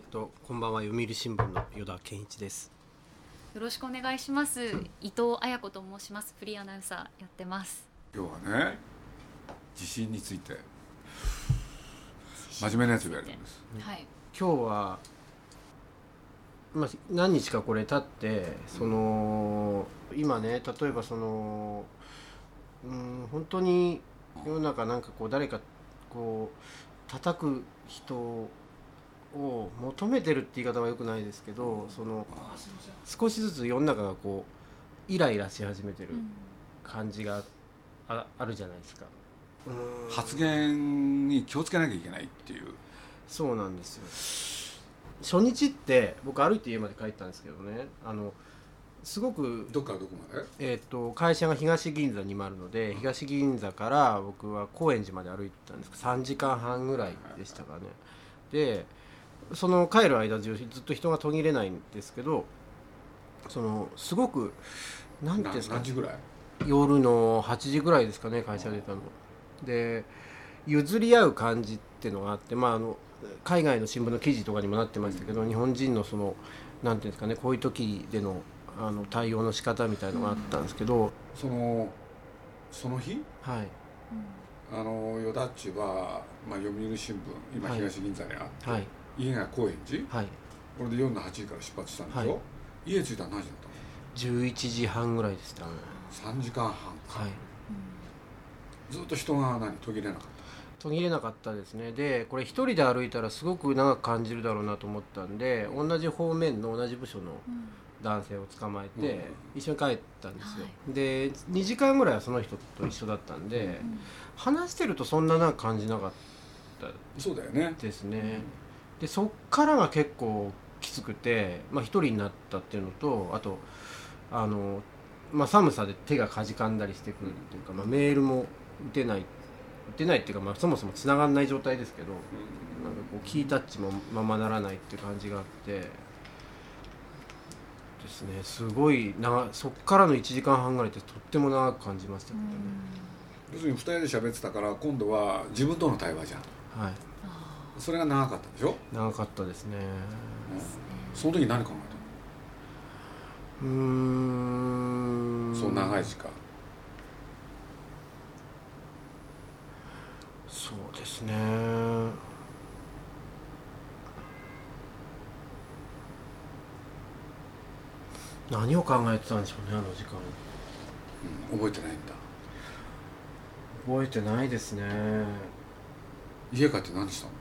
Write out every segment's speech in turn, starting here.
えー、とこんばんは読売新聞の依田健一ですよろしくお願いします。伊藤彩子と申します。フリーアナウンサーやってます。今日はね地震について真面目なやつをやるんですはい。今日は、まあ、何日かこれ経ってその今ね例えばそのうん本当に世の中なんかこう誰かこう叩く人を求めてるって言い方はよくないですけどその少しずつ世の中がこうイライラし始めてる感じがああるじゃないですか。うん。発言に気をつけなきゃいけないっていう。そうなんですよ。初日って僕歩いて家まで帰ったんですけどね。あのすごく、どっからどこまで？えー、と会社が東銀座にもあるので東銀座から僕は高円寺まで歩いてたんですけど3時間半ぐらいでしたかね。でその帰る間中ずっと人が途切れないんですけどそのすごく何ていうんですか夜の8時ぐらいですかね会社出たの。で譲り合う感じっていうのがあってまああの海外の新聞の記事とかにもなってましたけど日本人のそのなんていうんですかねこういう時でのあの対応の仕方みたいのがあったんですけど、そのその日？はい。あのヨダッチは、まあ、読売新聞今はい。東銀座にあって、はい家が高円寺？はい。これで夜の8時から出発したんでしょ、はい。家着いたら何時だった11時半ぐらいでしたねの3時間半はい。ずっと人が何？途切れなかっ途切れなかったですね。でこれ一人で歩いたらすごく長く感じるだろうなと思ったんで同じ方面の同じ部署の男性を捕まえて、うん。一緒に帰ったんですよ、で2時間ぐらいはその人と一緒だったんで、話してるとそんななんか感じなかったたそうだよね。ですね、でそっからが結構きつくて、まあ、一人になったっていうのとあとあの、まあ、寒さで手がかじかんだりしてくるっていうか、まあ、メールも打てない打てないっていうか、まあ、そもそも繋がんない状態ですけどなんかこうキータッチもままならないっていう感じがあってですね。すごい長そっからの1時間半ぐらいってとっても長く感じましたけどね、要するに2人で喋ってたから今度は自分との対話じゃん。はいそれが長かったでしょ？長かったですね。その時何考えうーん。たのそう長い時間。そうですね。何を考えてたんでしょうねあの時間。うん。覚えてないんだ。覚えてないですね。家帰って何したの？うん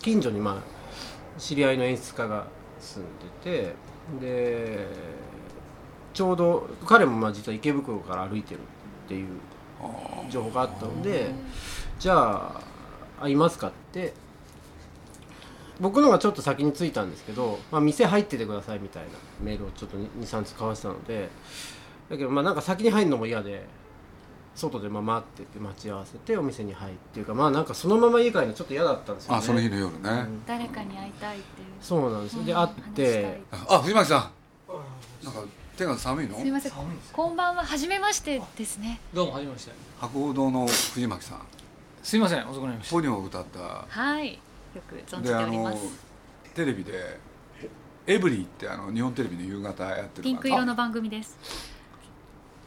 近所にまあ知り合いの演出家が住んでてでちょうど彼もまあ実は池袋から歩いてるっていう情報があったのでじゃあ会いますかって。僕のがちょっと先に着いたんですけど、まあ、店入っててくださいみたいなメールをちょっと23つ交わしたのでだけどまあなんか先に入るのも嫌で外でまあ待ってて待ち合わせてお店に入っていうかまあなんかそのまま家帰るのちょっと嫌だったんですよねあその日の夜ね、うん誰かに会いたいっていう。そうなんですよでうん会ってあ藤巻さんなんか手が寒いの？すみません。こんばんは。初めましてですね。どうもはじめまして博報堂の藤巻さんすいません遅くなりましたポニョを歌ったはい。よく存じております。テレビでエブリィってあの日本テレビの夕方やってるピンク色の番組です。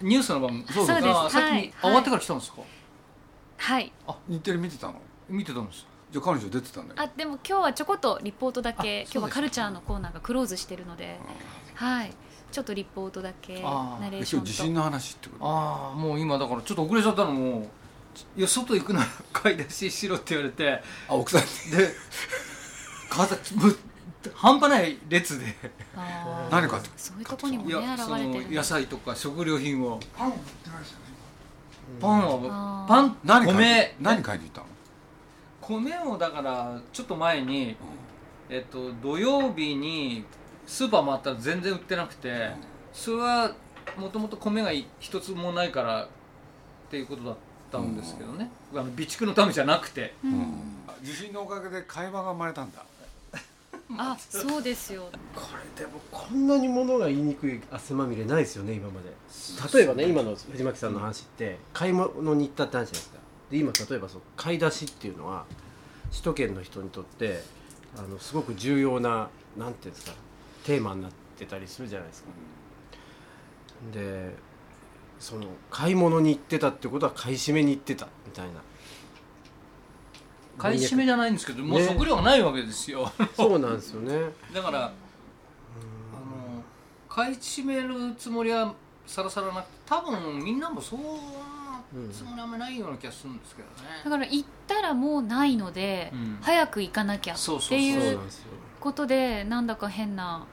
ニュースの番組そう。です。あ先に、はい。あ終わってから来たんですか？はい。あ日テレ見てたの？見てたんですじゃあ彼女出てたんだよ。あでも今日はちょこっとリポートだけあ今日はカルチャーのコーナーがクローズしてるので、はい。ちょっとリポートだけナレでーションと。今日地震の話ってこと？ああもう今だからちょっと遅れちゃったの。もいや外行くなら買い出ししろって言われて。あ奥さんに。で風ぶ半端ない列で。何か。そういうとこにもいね野菜とか食料品を。パン売ってましたねパンはパン何米。何買いに行った？の米もだからちょっと前に、えっと、土曜日にスーパー回ったら全然売ってなくてそれはもともと米が一つもないからっていうことだったんですけどね、あの備蓄のためじゃなくて。ううん。ん地震のおかげで会話が生まれたんだあそうですよ。これでもこんなに物が言いにくい汗まみれないですよね今まで。例えばね今の藤巻さんの話って買い物に行ったって話じゃないですか。で今例えばそう買い出しっていうのは首都圏の人にとってあのすごく重要ななんていうんですかテーマになってたりするじゃないですか。でその買い物に行ってたってことは買い占めに行ってたみたいな買い占めじゃないんですけどもうね食料がないわけですよ。そうなんですよね。だからあの買い占めるつもりはさらさらなくて多分みんなもそんなつもりはあんまりないような気がするんですけどね、だから行ったらもうないので、うん。早く行かなきゃそうそうそうっていそうことでなんだか変な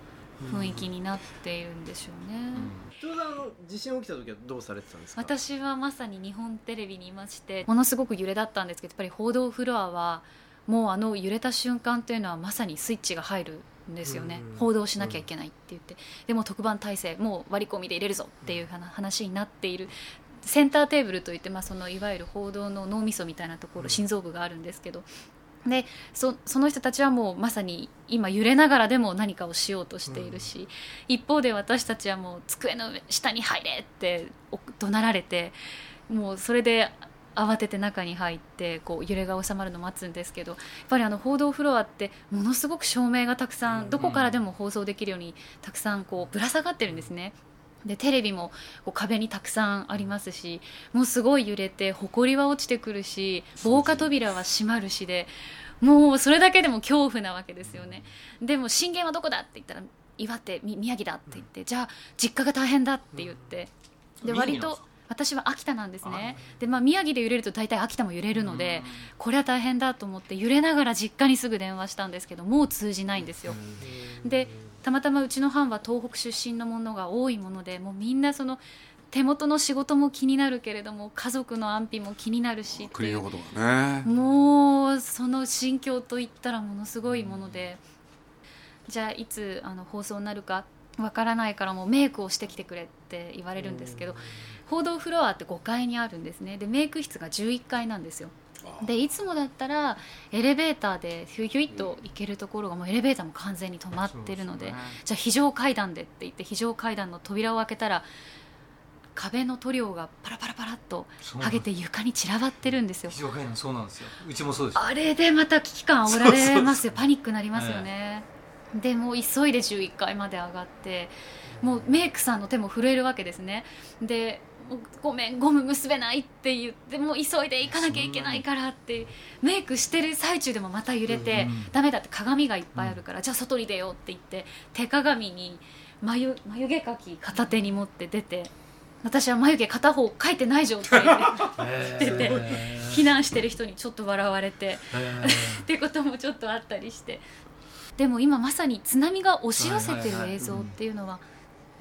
雰囲気になっているんでしょうね、ちょうどあの地震起きた時はどうされてたんですか？私はまさに日本テレビにいましてものすごく揺れだったんですけどやっぱり報道フロアはもうあの揺れた瞬間というのはまさにスイッチが入るんですよね。うん報道しなきゃいけないって言って。でも特番体制もう割り込みで入れるぞっていう話話になっている。センターテーブルといって、まあ、そのいわゆる報道の脳みそみたいなところ心臓部があるんですけどでそその人たちはもうまさに今揺れながらでも何かをしようとしているし、一方で私たちはもう机の上下に入れってお怒鳴られてもうそれで慌てて中に入ってこう揺れが収まるのを待つんですけどやっぱりあの報道フロアってものすごく照明がたくさんどこからでも放送できるようにたくさんこうぶら下がってるんですね。でテレビもこう壁にたくさんありますしもうすごい揺れて埃は落ちてくるし防火扉は閉まるしでもうそれだけでも恐怖なわけですよね。でも震源はどこだって言ったら岩手み宮城だって言って、じゃあ実家が大変だって言って、で割と宮城なんですか私は秋田なんですね。で、まあ、宮城で揺れると大体秋田も揺れるので、これは大変だと思って揺れながら実家にすぐ電話したんですけどもう通じないんですよ、でたまたまうちの班は東北出身のものが多いものでもうみんなその手元の仕事も気になるけれども家族の安否も気になるし国のことがねもうその心境といったらものすごいもので、じゃあいつあの放送になるかわからないからもうメイクをしてきてくれって言われるんですけど、報道フロアって5階にあるんですね。でメイク室が11階なんですよでいつもだったらエレベーターでヒュイヒュイっと行けるところがもうエレベーターも完全に止まってるのでじゃあ非常階段でって言って非常階段の扉を開けたら壁の塗料がパラパラパラっと剥げて床に散らばってるんですよ。非常階段そうなんですよ。うちもそうですあれでまた危機感煽られますよ。パニックになりますよね、でもう急いで11階まで上がってもうメイクさんの手も震えるわけですね。でごめんゴム結べないって言ってもう急いで行かなきゃいけないからってメイクしてる最中でもまた揺れて、うんダメだって鏡がいっぱいあるから、じゃあ外に出ようって言って手鏡に眉眉毛描き片手に持って出て私は眉毛片方描いてない状態で出て避難してる人にちょっと笑われてってこともちょっとあったりして。でも今まさに津波が押し寄せてる映像っていうのは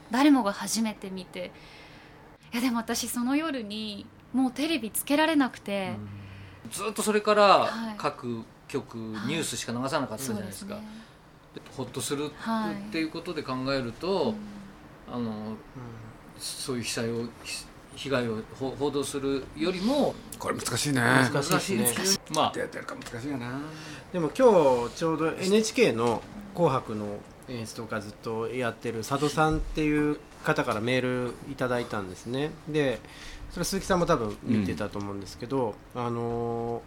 誰もが初めて見ていやでも私その夜にもうテレビつけられなくて、ずっとそれからはい。各局、はいニュースしか流さなかったじゃないですか。ねでほっとするはいっていうことで考えると、あのそういう被災をひ被害をほ報道するよりもこれ難しいね。難しいですね。まあ。やってるか難しいよな。でも今日ちょうど NHK の「紅白」の演出とかずっとやってる佐渡さんっていう方からメールいただいたんですね。でそれ鈴木さんも多分見てたと思うんですけど、あの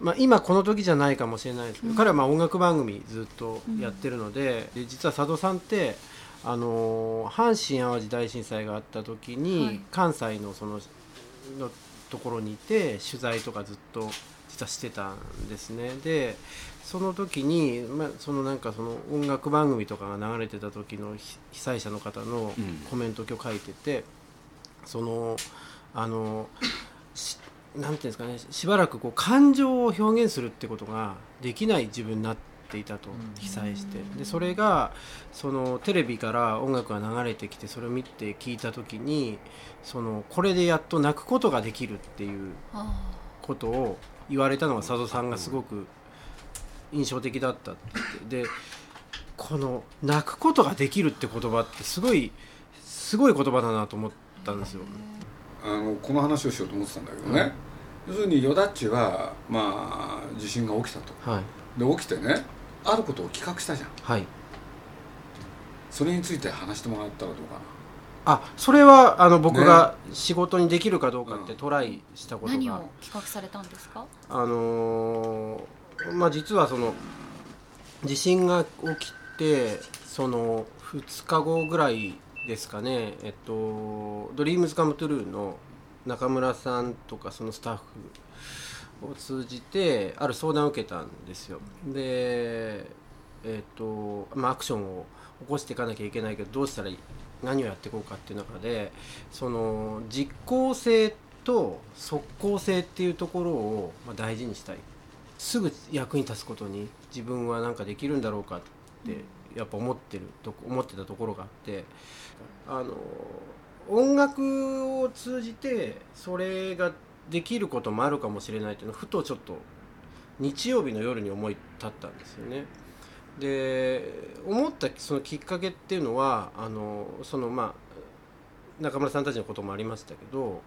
ーまあ、今この時じゃないかもしれないですけど、彼はまあ音楽番組ずっとやってるので,、で実は佐渡さんって、あのー阪神・淡路大震災があった時に、はい。関西のそののところにいて取材とかずっと実はしてたんですね。でその時に、まあ、そのなんかその音楽番組とかが流れてた時のひ被災者の方のうん。コメントを今日書いてて、そのあのしなんていうんですかねしばらくこう感情を表現するってことができない自分になっっていたとうん。被災して。でそれがそのテレビから音楽が流れてきてそれを見て聞いた時にそのこれでやっと泣くことができるっていうあことを言われたのが佐渡さんがすごく印象的だったって。言ってでこの「泣くことができる」って言葉ってすごいすごい言葉だなと思ったんですよ。あのこの話をしようと思ってたんだけどね、要するにヨダッチはまあ地震が起きたと。はい、で起きてねあることを企画したじゃん。はい。それについて話してもらったらどうかな。あそれはあの僕が仕事にできるかどうかってトライしたことが、何を企画されたんですか？あのーまあ実はその地震が起きてその2日後ぐらいですかね。えっと「 DREAMS COME TRUE の中村さんとかそのスタッフを通じてある相談を受けたんですよ。でえっとまあアクションを起こしていかなきゃいけないけどどうしたらいい何をやっていこうかっていう中でその実効性と即効性っていうところをま大事にしたい。すぐ役に立つことに自分は何かできるんだろうかってやっぱ思ってるとこ思ってたところがあってあの音楽を通じてそれができることもあるかもしれないっていうのをふとちょっと日曜日の夜に思い立ったんですよね。で思ったそのきっかけっていうのはあのそのまあ中村さんたちのこともありましたけど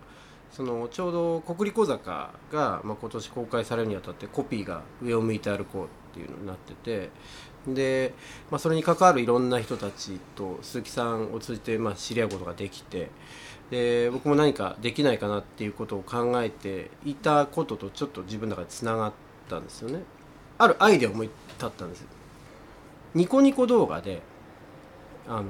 そのちょうど国立小坂が、まあ、今年公開されるにあたってコピーが「上を向いて歩こう」っていうのになっててで、まあ、それに関わるいろんな人たちと鈴木さんを通じて、まあ、知り合うことができてで僕も何かできないかなっていうことを考えていたこととちょっと自分の中でつながったんですよね。あるアイデアを思い立ったんですニコニコ動画であの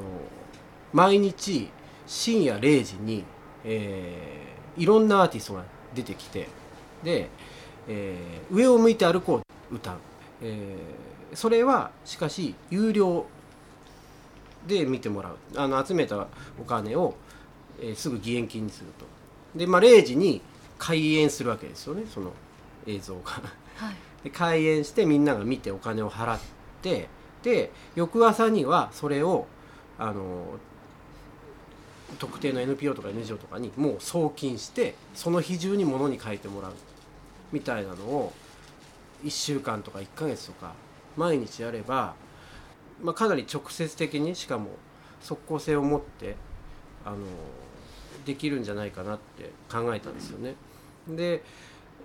毎日深夜0時に、えーいろんなアーティストが出てきてで、えー上を向いて歩こう」歌う、えーそれはしかし有料で見てもらう。あの集めたお金を、えーすぐ義援金にすると。で、まあ、0時に開演するわけですよねその映像が。はい。で開演してみんなが見てお金を払ってで翌朝にはそれをあの特定の NPO とか NGO とかにもう送金してその日中に物に書いてもらう。みたいなのを1週間とか1ヶ月とか毎日やれば、まあ、かなり直接的にしかも即効性を持ってあのできるんじゃないかなって考えたんですよね。で、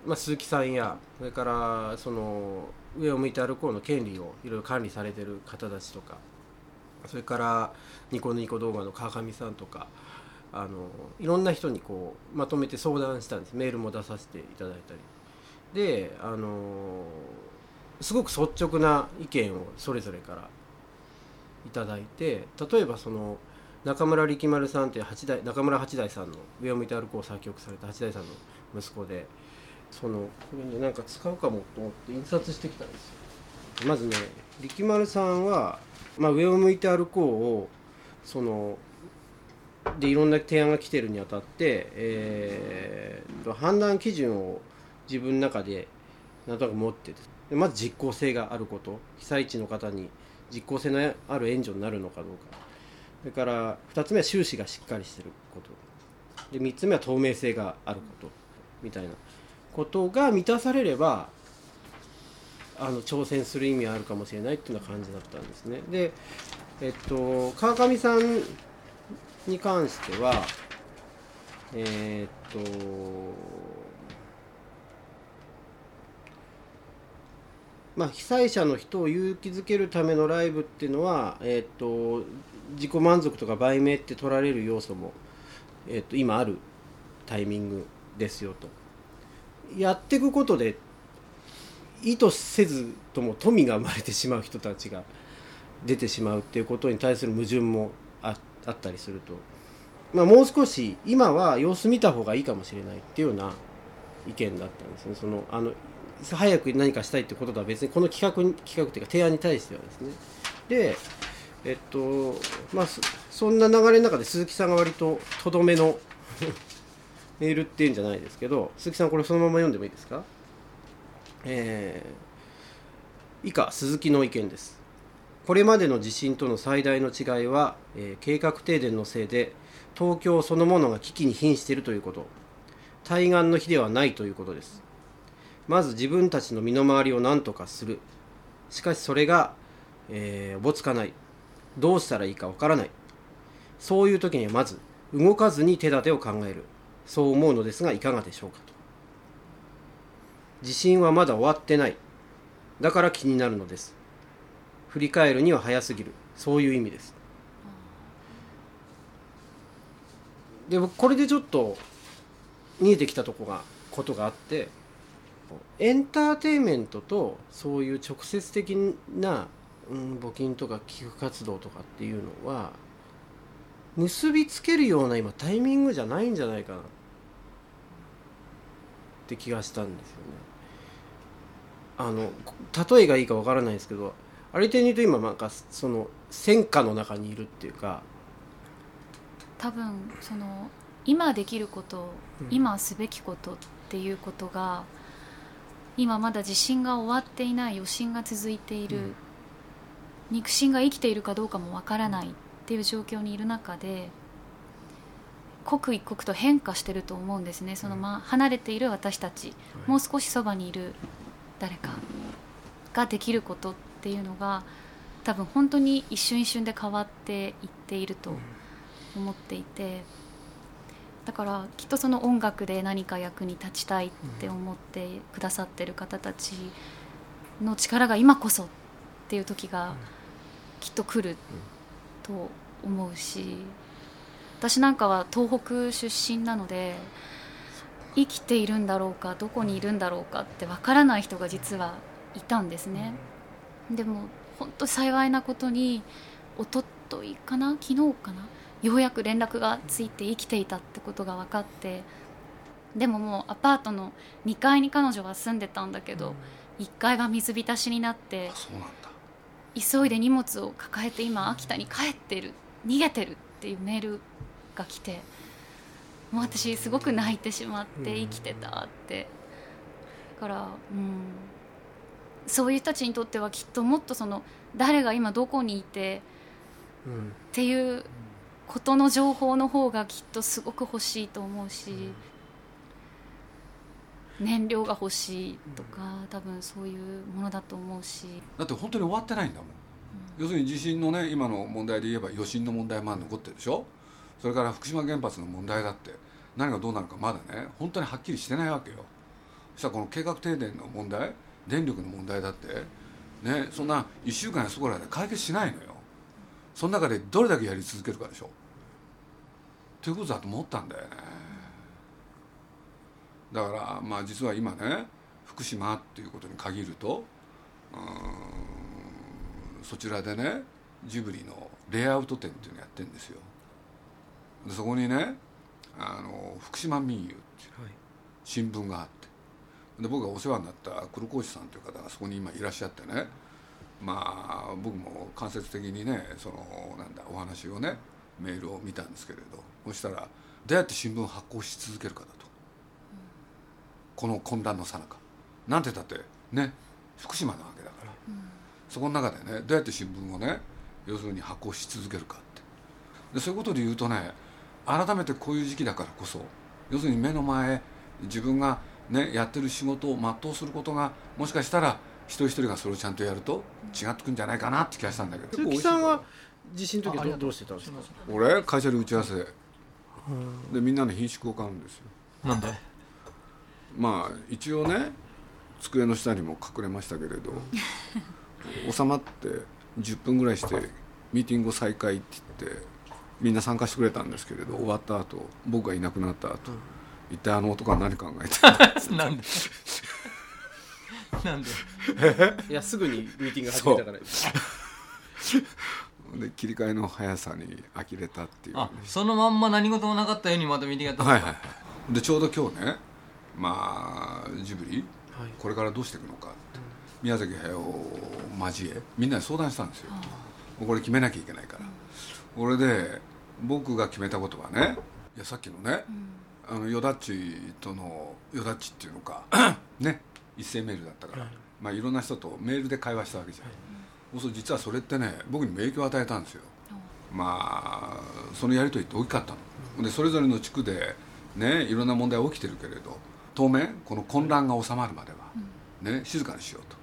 まあ、鈴木さんやそれからその上を向いて歩こうの権利をいろいろ管理されてる方たちとかそれからニコニコ動画の川上さんとかあのいろんな人にこうまとめて相談したんですメールも出させていただいたりであのすごく率直な意見をそれぞれからいただいて例えばその中村力丸さんっていう八代中村八大さんの「上を向いて歩こう」を作曲された八大さんの息子でそのこれねなんか使うかもと思って印刷してきたんですよ。まずね力丸さんは、まあ、上を向いて歩こうをそのでいろんな提案が来てるにあたって、えー判断基準を自分の中でなんとなく持ってて。でまず実効性があること。被災地の方に実効性のある援助になるのかどうか。それから2つ目は収支がしっかりしてること。で3つ目は透明性があること。みたいなことが満たされればあの挑戦する意味はあるかもしれないっていうような感じだったんですね。でえっと川上さんに関してはえーっとまあ、被災者の人を勇気づけるためのライブっていうのは、えーと自己満足とか売名って取られる要素も、えーと今あるタイミングですよと。やっていくことで意図せずとも富が生まれてしまう人たちが出てしまうっていうことに対する矛盾もああったりすると、まあ、もう少し今は様子見た方がいいかもしれないっていうような意見だったんですね。そのあの早く何かしたいってこととは別にこの企画企画というか提案に対してはですね。でえっとまあそんな流れの中で鈴木さんが割ととどめの メールっていうんじゃないですけど鈴木さんこれそのまま読んでもいいですか？えー以下鈴木の意見です。これまでの地震との最大の違いは、えー計画停電のせいで東京そのものが危機に瀕しているということ。対岸の火ではないということです。まず自分たちの身の回りを何とかする。しかしそれが、えーおぼつかない。どうしたらいいかわからない。そういう時にはまず動かずに手立てを考える。そう思うのですがいかがでしょうかと。地震はまだ終わってない。だから気になるのです。振り返るには早すぎる。そういう意味です。で僕これでちょっと見えてきたとこがことがあって。エンターテインメントとそういう直接的な、うん、募金とか寄付活動とかっていうのは結びつけるような今タイミングじゃないんじゃないかなって気がしたんですよね。あの例えがいいかわからないですけどありていに言うと今なんかその戦火の中にいるっていうか多分その今できること、うん今すべきことっていうことが今まだ地震が終わっていない余震が続いている、うん。肉親が生きているかどうかもわからないっていう状況にいる中で刻一刻と変化してると思うんですね。その、ま、離れている私たち、もう少しそばにいる誰かができることっていうのが多分本当に一瞬一瞬で変わっていっていると思っていてだからきっとその音楽で何か役に立ちたいって思ってくださってる方たちの力が今こそっていう時がきっと来ると思うし私なんかは東北出身なので生きているんだろうかどこにいるんだろうかってわからない人が実はいたんですね、でも本当幸いなことに一昨日かな昨日かなようやく連絡がついて生きていたってことが分かってでももうアパートの2階に彼女は住んでたんだけど、1階が水浸しになって急いで荷物を抱えて今秋田に帰ってる逃げてるっていうメールが来てもう私すごく泣いてしまってうん。生きてたって。だからうん。そういう人たちにとってはきっともっとその誰が今どこにいてうん。っていうことの情報の方がきっとすごく欲しいと思うし、燃料が欲しいとか多分そういうものだと思うし、だって本当に終わってないんだもん。要するに地震のね今の問題で言えば余震の問題まだ残ってるでしょ？それから福島原発の問題だって何がどうなるかまだね本当にはっきりしてないわけよ。そしたらこの計画停電の問題電力の問題だってねそんな1週間やそこらで解決しないのよその中でどれだけやり続けるかでしょ。ということだと思ったんだよね。だからまあ実は今ね福島っていうことに限るとそちらでねジブリのレイアウト展っていうのやってるんですよ。でそこにねあの福島民友っていうはい。新聞があって。で僕がお世話になった黒河内さんという方がそこに今いらっしゃってねまあ僕も間接的にねそのなんだお話をねメールを見たんですけれどそしたらどうやって新聞を発行し続けるかだと、この混乱のさなか。なんてだってね福島なわけだから、そこの中でねどうやって新聞をね要するに発行し続けるかって。でそういうことで言うとね改めてこういう時期だからこそ要するに目の前自分がねやってる仕事を全うすることがもしかしたら一人一人がそれをちゃんとやると違ってくんじゃないかなって気がしたんだけど。鈴木さんは地震の時はどどうしてたんですか？俺会社で打ち合わせ。でみんなの品種交換るんですよ。なんで？まあ一応ね机の下にも隠れましたけれど 収まって10分ぐらいしてミーティングを再開って言ってみんな参加してくれたんですけれど終わった後僕がいなくなった後一体あの男は何考えてた なんで？なんで。いやすぐにミーティング始めたから。で切り替えの速さに呆れたっていうね。あそのまんま何事もなかったようにまたミーティングやった。んはいはいはい。でちょうど今日ねまあジブリはい。これからどうしていくのかって。宮崎駿を交えみんなで相談したんですよ。これ決めなきゃいけないから。これで僕が決めたことはねいやさっきのねあのヨダッチとのヨダッチっていうのか ね。一斉メールだったから、はい。まあ、いろんな人とメールで会話したわけじゃん、そうすると実はそれってね僕にも影響を与えたんですよ、まあそのやり取りって大きかったの。でそれぞれの地区でねいろんな問題起きてるけれど当面この混乱が収まるまでは、ね、静かにしようと。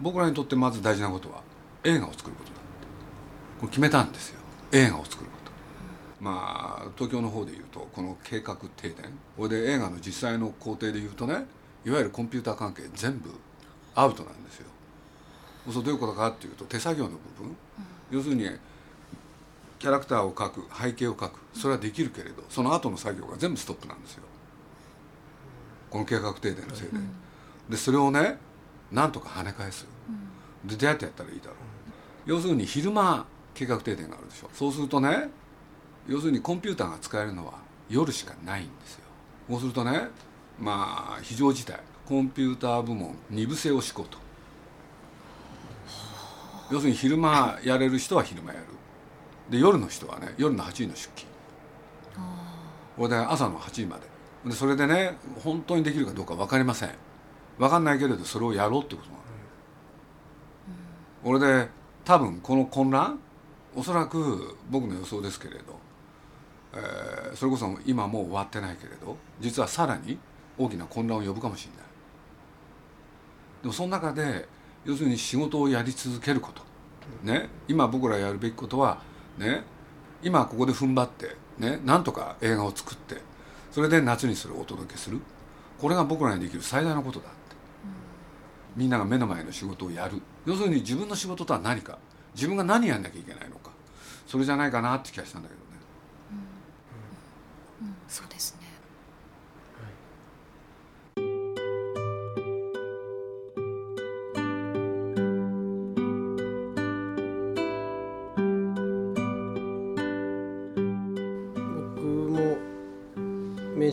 僕らにとってまず大事なことは映画を作ることだって。これ決めたんですよ。映画を作ること。まあ東京の方でいうとこの計画停電。これで映画の実際の工程でいうとねいわゆるコンピューター関係全部アウトなんですよ。そうするとどういうことかっていうと手作業の部分、要するにキャラクターを描く背景を描く。それはできるけれどその後の作業が全部ストップなんですよ。この計画停電のせいで、でそれをねなんとか跳ね返す、でどうやってやったらいいだろう。要するに昼間計画停電があるでしょ。そうするとね要するにコンピューターが使えるのは夜しかないんですよ。そうするとねまあ非常事態。コンピューター部門二部制を敷こうと。要するに昼間やれる人は昼間やる。で夜の人はね夜の8時の出勤。これで朝の8時まで。でそれでね本当にできるかどうか分かりません。分かんないけれどそれをやろうってことなの、俺で多分この混乱おそらく僕の予想ですけれど、えーそれこそ今もう終わってないけれど実はさらに大きな混乱を呼ぶかもしれない。でもその中で要するに仕事をやり続けること、ね、今僕らやるべきことは、ね、今ここで踏ん張って、ね、なんとか映画を作ってそれで夏にそれをお届けする。これが僕らにできる最大のことだって、みんなが目の前の仕事をやる。要するに自分の仕事とは何か。自分が何やんなきゃいけないのか。それじゃないかなって気がしたんだけどね。うん。そうですね。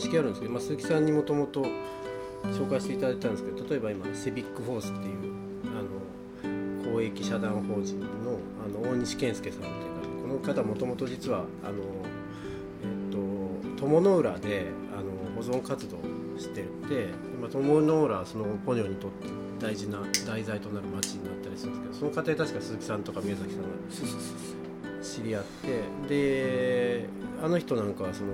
識あるんですけど、まあ、鈴木さんにもともと紹介していただいたんですけど例えば今セビックフォースっていうあの公益社団法人のあの大西健介さんっていう方この方もともと実はあの、えっと、友の浦であの保存活動をしてて今友の浦はそのポニョにとって大事な題材となる町になったりするんですけどその過程確か鈴木さんとか宮崎さんが知り合ってであの人なんかはその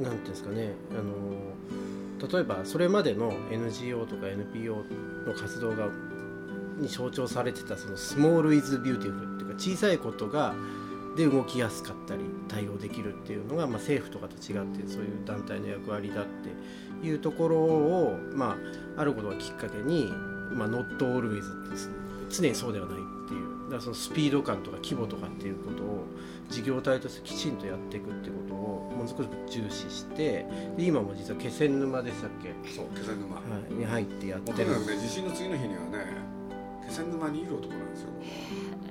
なんていうんですかねあの例えばそれまでの NGO とか NPO の活動がに象徴されてたその small is beautiful っていうか小さいことがで動きやすかったり対応できるっていうのが、まあ、政府とかと違ってそういう団体の役割だっていうところを、まあ、あることがきっかけに、まあ、not always って常にそうではないっていうだからそのスピード感とか規模とかっていうことを事業体としてきちんとやっていくってことをものすごく重視してで今も実は気仙沼でしたっけ、そう気仙沼、はい、に入ってやってる。とにかくね地震の次の日にはね気仙沼にいる男なんですよ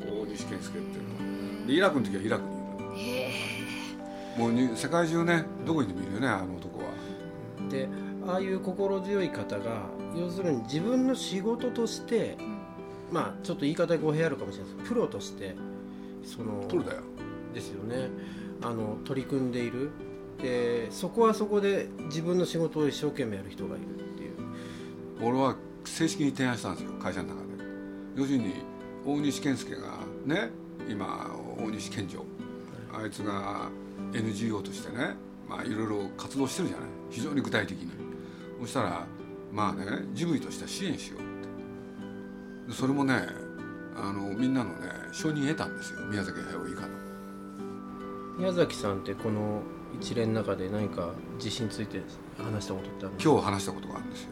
大西健介っていうのはでイラクの時はイラクにいるもうに世界中ねどこにでもいるよねあの男は。でああいう心強い方が要するに自分の仕事としてまあちょっと言い方が語弊あるかもしれないですけどプロとしてその取るだよですよね。あの取り組んでいる。でそこはそこで自分の仕事を一生懸命やる人がいるっていう。俺は正式に提案したんですよ会社の中で。要するに大西健介がね今大西健丈。あいつが NGO としてねまあいろいろ活動してるじゃない。非常に具体的に。そしたらまあねジブリとしては支援しようって。でそれもねあのみんなのね承認得たんですよ。宮崎駿以下の宮崎さんってこの一連の中で何か地震について話したことってあるんですか？今日話したことがあるんですよ。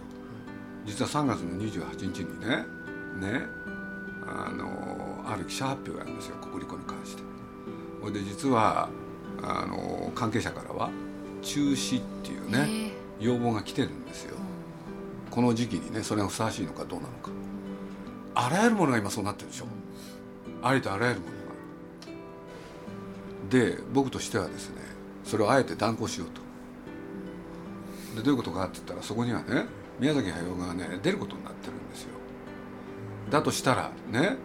実は3月の28日にねねあのある記者発表があるんですよ国立に関して。これで実はあの関係者からは中止っていうね要望が来てるんですよ。この時期にねそれがふさわしいのかどうなのか。あらゆるものが今そうなってるでしょ。ありとあらゆるもの。がで僕としてはですねそれをあえて断行しようと。でどういうことかって言ったらそこにはね宮崎駿がね出ることになってるんですよ。だとしたらね、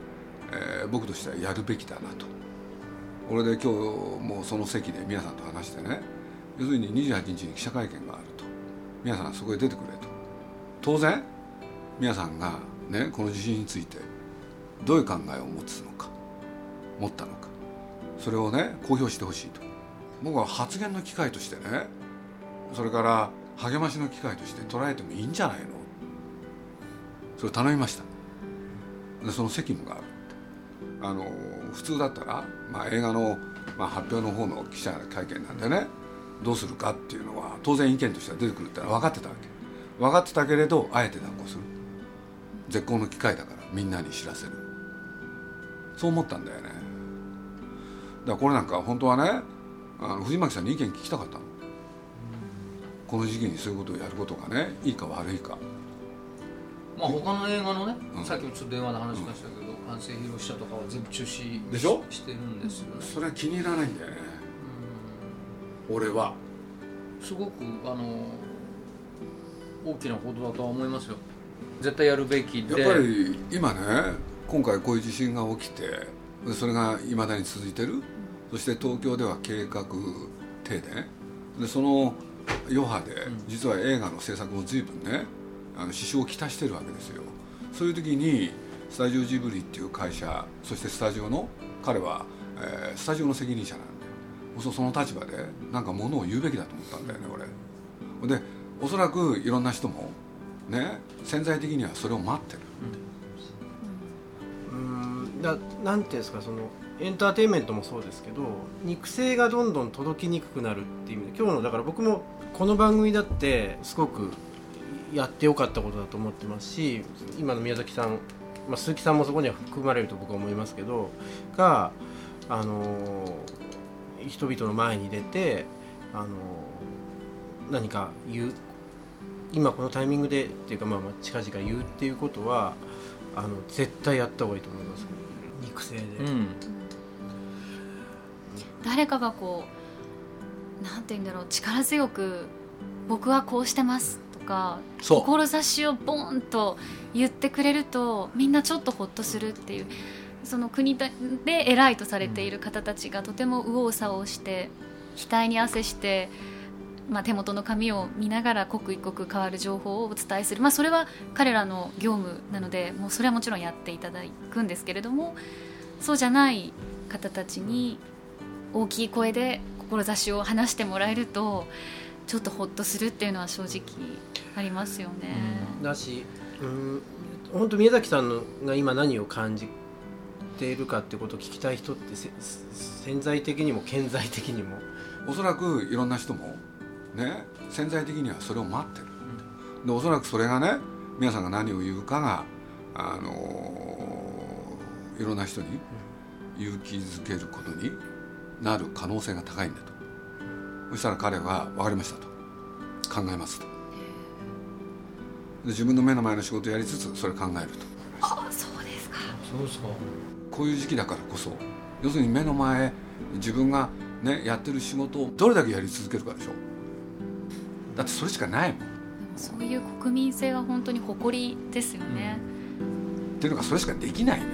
えー僕としてはやるべきだなと。俺で今日もうその席で皆さんと話してね要するに28日に記者会見があると。皆さんそこへ出てくれと。当然皆さんがねこの地震についてどういう考えを持つのか持ったのか。それをね公表してほしいと。僕は発言の機会としてねそれから励ましの機会として捉えてもいいんじゃないの？それを頼みました。でその責務がある。あの普通だったら、まあ、映画の、まあ、発表の方の記者会見なんでねどうするかっていうのは当然意見としては出てくるってのは分かってたわけ。分かってたけれどあえて談行する。絶好の機会だからみんなに知らせる。そう思ったんだよね。だからこれなんか本当はねあの藤巻さんに意見聞きたかったの。この時期にそういうことをやることがねいいか悪いか。まあ他の映画のね、うん。さっきもちょっと電話で話しましたけど、完成披露したとかは全部中止でしょ？してるんですよね、それは気に入らないんだよね。俺は。すごくあの大きなことだとは思いますよ。絶対やるべきで。やっぱり今ね今回こういう地震が起きてでそれがいまだに続いてるそして東京では計画停電。でその余波で実は映画の制作も随分ねあの支障をきたしてるわけですよ。そういう時にスタジオジブリっていう会社そしてスタジオの彼は、えースタジオの責任者なんでそうその立場でなんかものを言うべきだと思ったんだよね俺。でおそらくいろんな人もね潜在的にはそれを待ってる。うん。だなんていうんですかそのエンターテインメントもそうですけど肉声がどんどん届きにくくなるっていう意味で今日のだから僕もこの番組だってすごくやってよかったことだと思ってますし今の宮崎さん、まあ、鈴木さんもそこには含まれると僕は思いますけどが、あのー人々の前に出て、あのー何か言う今このタイミングでっていうかまあまあ近々言うっていうことはあの絶対やった方がいいと思います。肉声で、うん誰かがこうなんて言うんだろう力強く僕はこうしてますとか志をボーンと言ってくれるとみんなちょっとほっとするっていうその国で偉いとされている方たちがとても右往左往して額に汗して、まあ、手元の紙を見ながら刻一刻変わる情報をお伝えする、まあ、それは彼らの業務なのでもうそれはもちろんやっていただくんですけれどもそうじゃない方たちに大きい声で志を話してもらえるとちょっとほっとするっていうのは正直ありますよね。だし。うん。本当宮崎さんのが今何を感じているかってことを聞きたい人ってせ潜在的にも顕在的にも。おそらくいろんな人もね潜在的にはそれを待ってる。でおそらくそれがね皆さんが何を言うかがあのいろんな人に勇気づけることになる可能性が高いんだと。そしたら彼は分かりましたと。考えますと。で自分の目の前の仕事をやりつつそれを考えると。あそうですか。そうですかこういう時期だからこそ要するに目の前自分がねやってる仕事をどれだけやり続けるかでしょ。だってそれしかないもん。そういう国民性は本当に誇りですよね。っていうのがそれしかできないのよ